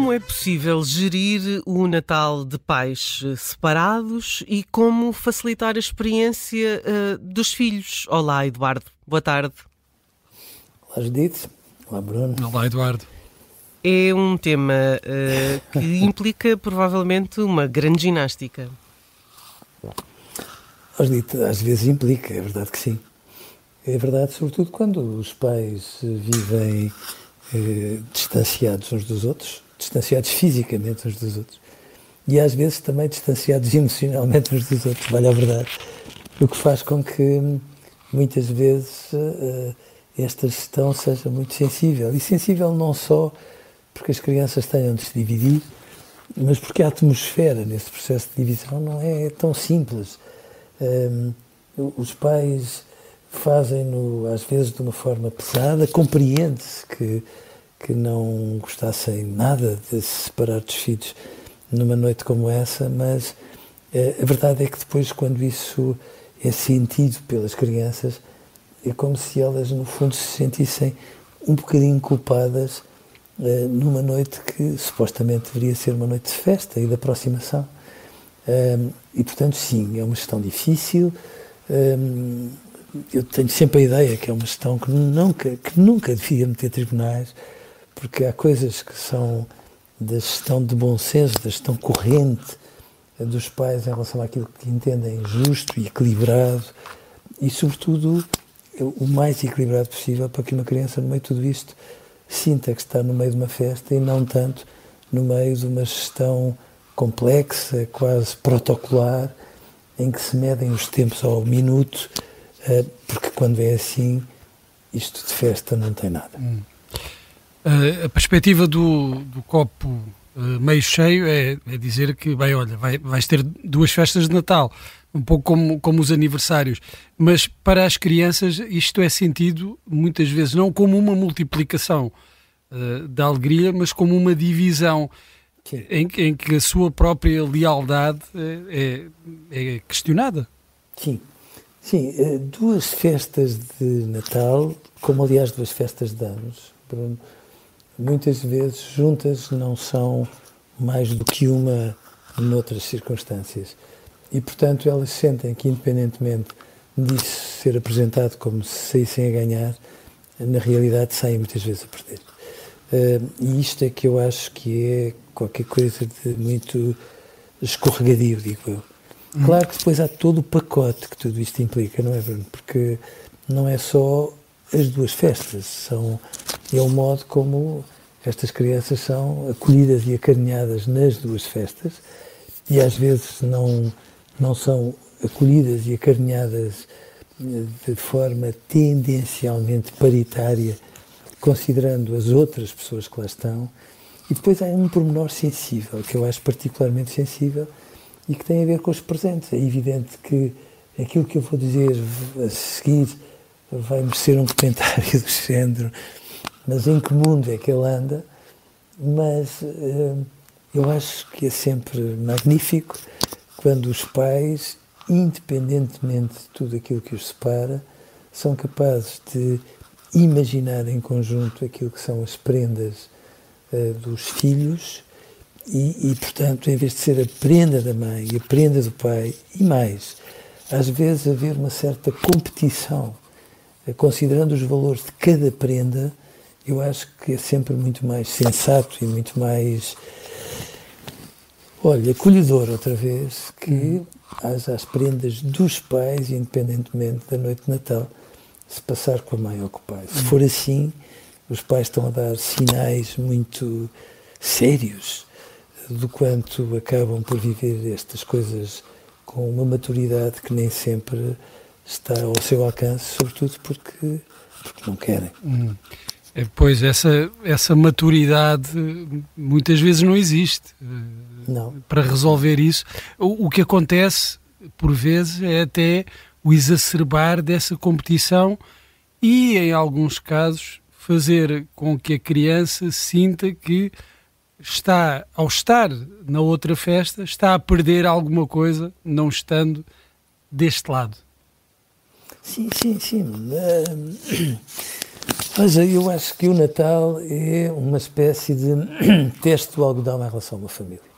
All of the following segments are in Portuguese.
Como é possível gerir o Natal de pais eh, separados e como facilitar a experiência uh, dos filhos? Olá, Eduardo. Boa tarde. Olá, Judite. Olá, Bruno. Olá, Eduardo. É um tema uh, que implica provavelmente uma grande ginástica. Judite, às vezes implica, é verdade que sim. É verdade, sobretudo quando os pais vivem eh, distanciados uns dos outros distanciados fisicamente uns dos outros e às vezes também distanciados emocionalmente uns dos outros, vale a verdade. O que faz com que muitas vezes uh, esta gestão seja muito sensível. E sensível não só porque as crianças tenham de se dividir, mas porque a atmosfera nesse processo de divisão não é tão simples. Um, os pais fazem-no às vezes de uma forma pesada, compreende-se que que não gostassem nada de se separar dos filhos numa noite como essa, mas eh, a verdade é que depois, quando isso é sentido pelas crianças, é como se elas, no fundo, se sentissem um bocadinho culpadas eh, numa noite que supostamente deveria ser uma noite de festa e de aproximação. Um, e, portanto, sim, é uma gestão difícil. Um, eu tenho sempre a ideia que é uma gestão que nunca, que nunca devia meter tribunais, porque há coisas que são da gestão de bom senso, da gestão corrente dos pais em relação àquilo que entendem justo e equilibrado e, sobretudo, o mais equilibrado possível para que uma criança, no meio de tudo isto, sinta que está no meio de uma festa e não tanto no meio de uma gestão complexa, quase protocolar, em que se medem os tempos ao minuto, eh, porque quando é assim, isto de festa não tem nada. Hum. Uh, a perspectiva do, do copo uh, meio cheio é, é, dizer que, bem, olha, vai, vais ter duas festas de Natal, um pouco como, como os aniversários, mas para as crianças isto é sentido muitas vezes não como uma multiplicação uh, da alegria, mas como uma divisão em, em, que a sua própria lealdade é, é, é questionada. Sim. Sim, duas festas de Natal, como aliás duas festas de anos, Bruno, muitas vezes juntas não são mais do que uma noutras circunstâncias. E, portanto, elas sentem que, independentemente disso ser apresentado como se saíssem a ganhar, na realidade saem muitas vezes a perder. Uh, e isto é que eu acho que é qualquer coisa de muito escorregadio, digo eu. Hum. Claro que depois há todo o pacote que tudo isto implica, não é, Bruno? Porque não é só as duas festas, são é o modo como estas crianças são acolhidas e acarinhadas nas duas festas e às vezes não, não são acolhidas e acarinhadas eh, de forma tendencialmente paritária, considerando as outras pessoas que lá estão. E depois há um pormenor sensível, que eu acho particularmente sensível e que tem a ver com os presentes. É evidente que aquilo que eu vou dizer a seguir vai merecer um comentário do género mas em que mundo é que ele anda? Mas uh, eu acho que é sempre magnífico quando os pais, independentemente de tudo aquilo que os separa, são capazes de imaginar em conjunto aquilo que são as prendas uh, dos filhos e, e, portanto, em vez de ser a prenda da mãe e a prenda do pai, e mais, às vezes haver uma certa competição, uh, considerando os valores de cada prenda, eu acho que é sempre muito mais sensato e muito mais, olha, acolhedor outra vez, que as, as prendas dos pais, independentemente da noite de Natal, se passar com a mãe ou com o pai. Se for assim, os pais estão a dar sinais muito sérios do quanto acabam por viver estas coisas com uma maturidade que nem sempre está ao seu alcance, sobretudo porque, porque não querem. Hum. É, pois, essa, essa maturidade muitas vezes não existe. Não. Para resolver isso, o, o que acontece, por vezes, é até o exacerbar dessa competição e, em alguns casos, fazer com que a criança sinta que está, ao estar na outra festa, está a perder alguma coisa não estando deste lado. Sim, sim, sim. Mas eu acho que o Natal é uma espécie de teste do algodão em relação uma família.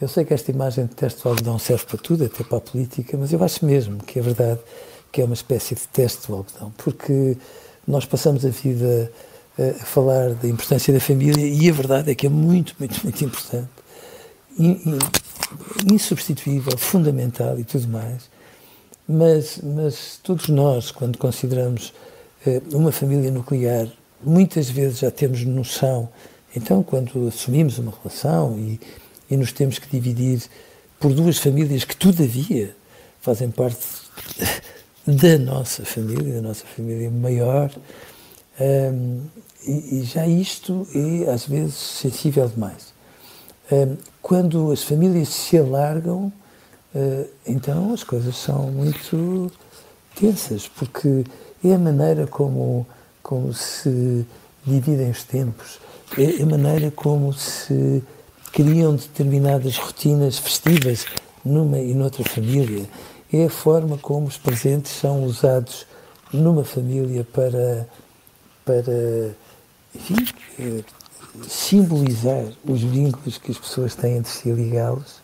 Eu sei que esta imagem de teste do algodão serve para tudo, até para a política, mas eu acho mesmo que é verdade que é uma espécie de teste do algodão, porque nós passamos a vida a falar da importância da família e a verdade é que é muito, muito, muito importante, insubstituível, fundamental e tudo mais. Mas, mas todos nós, quando consideramos eh, uma família nuclear, muitas vezes já temos noção. Então, quando assumimos uma relação e, e nos temos que dividir por duas famílias que, todavia, fazem parte da nossa família, da nossa família maior, um, e, e, já isto é, às vezes, sensível demais. Um, quando as famílias se alargam, uh, então as coisas são muito tensas, porque é a maneira como, como se dividem os tempos, é a maneira como se criam determinadas rotinas festivas numa e noutra família, é a forma como os presentes são usados numa família para para enfim, simbolizar os vínculos que as pessoas têm entre si e ligá-los,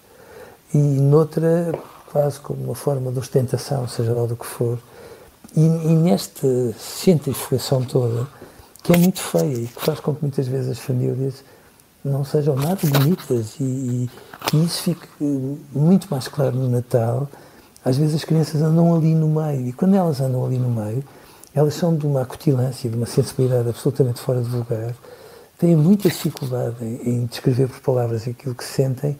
e noutra, quase como uma forma de ostentação, seja lá do que for. E, e nesta centrifugação toda, que é muito feia e que faz com que muitas vezes as famílias não sejam nada bonitas, e, e, e isso fica muito mais claro no Natal. Às vezes as crianças andam ali no meio, e quando elas andam ali no meio, elas são de uma acutilância, de uma sensibilidade absolutamente fora de lugar, têm muita dificuldade em, em descrever por palavras aquilo que sentem,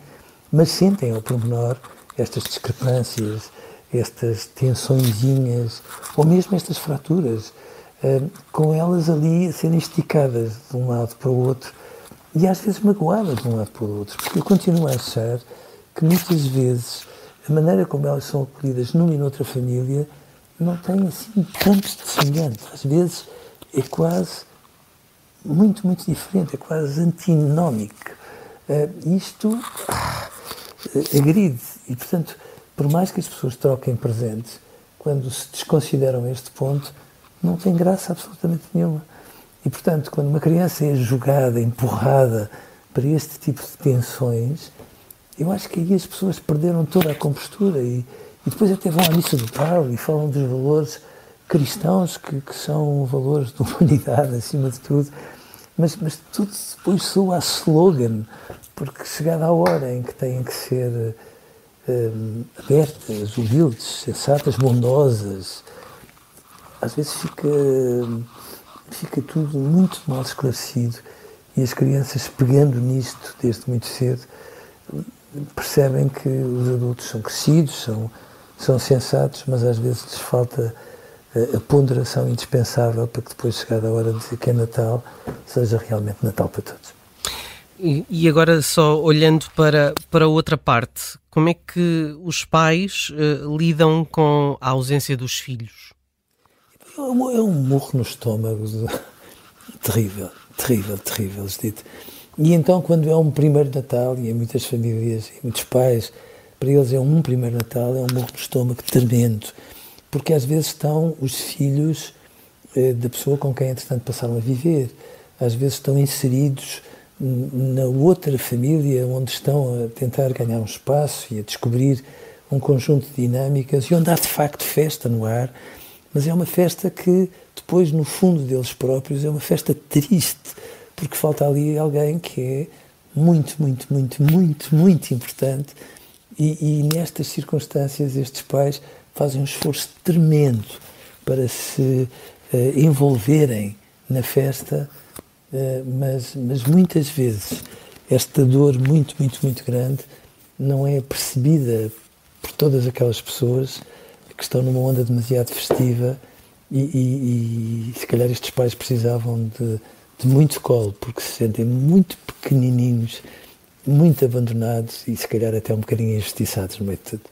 mas sentem ao pormenor estas discrepâncias, estas tensõezinhas, ou mesmo estas fraturas, uh, com elas ali serem esticadas de um lado para o outro e às vezes magoadas de um lado para o outro, porque eu continuo a achar que muitas vezes a maneira como elas são acolhidas numa e noutra família não tem assim tantos de semelhante. Às vezes é quase muito, muito diferente, é quase antinómico. Uh, isto uh, agride. E, portanto, por mais que as pessoas troquem presentes, quando se desconsideram este ponto, não tem graça absolutamente nenhuma. E, portanto, quando uma criança é jogada, empurrada para este tipo de tensões, eu acho que aí as pessoas perderam toda a compostura e, e depois até vão à missa do Paulo e falam dos valores cristãos, que, que são valores de humanidade, acima de tudo. Mas, mas tudo depois soa a slogan, porque chegada a hora em que têm que ser um, abertas, humildes, sensatas, bondosas, às vezes fica, fica tudo muito mal esclarecido e as crianças, pegando nisto desde muito cedo, percebem que os adultos são crescidos, são são sensatos, mas às vezes lhes falta a, a ponderação indispensável para que depois, chegada a hora de dizer que é Natal, seja realmente Natal para todos. E agora, só olhando para, para outra parte, como é que os pais uh, lidam com a ausência dos filhos? É um, é murro no estômago terrível, terrível, terrível, dito. E então, quando é um primeiro Natal, e em muitas famílias, e muitos pais para eles é um primeiro Natal, é um morro de estômago tremendo, porque às vezes estão os filhos eh, da pessoa com quem, entretanto, passaram a viver, às vezes estão inseridos na outra família, onde estão a tentar ganhar um espaço e a descobrir um conjunto de dinâmicas e onde há de facto festa no ar, mas é uma festa que depois, no fundo deles próprios, é uma festa triste, porque falta ali alguém que é muito, muito, muito, muito, muito importante e, e, nestas circunstâncias, estes pais fazem um esforço tremendo para se uh, envolverem na festa, mas, mas muitas vezes esta dor muito, muito, muito grande não é percebida por todas aquelas pessoas que estão numa onda demasiado festiva e, e, e se calhar estes pais precisavam de, de muito colo porque se sentem muito pequenininhos, muito abandonados e se calhar até um bocadinho injustiçados no meio de tudo.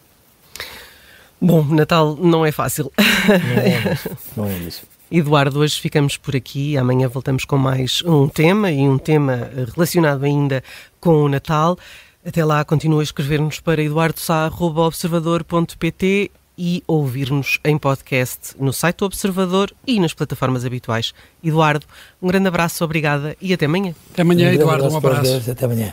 Bom, Natal não é fácil. Não é, não é mesmo. Eduardo, hoje ficamos por aqui. Amanhã voltamos com mais um tema e um tema relacionado ainda com o Natal. Até lá, continua a escrever-nos para eduardosá.observador.pt e ouvir-nos em podcast no site do Observador e nas plataformas habituais. Eduardo, um grande abraço, obrigada e até amanhã. Até amanhã, um Eduardo, um abraço. Até amanhã.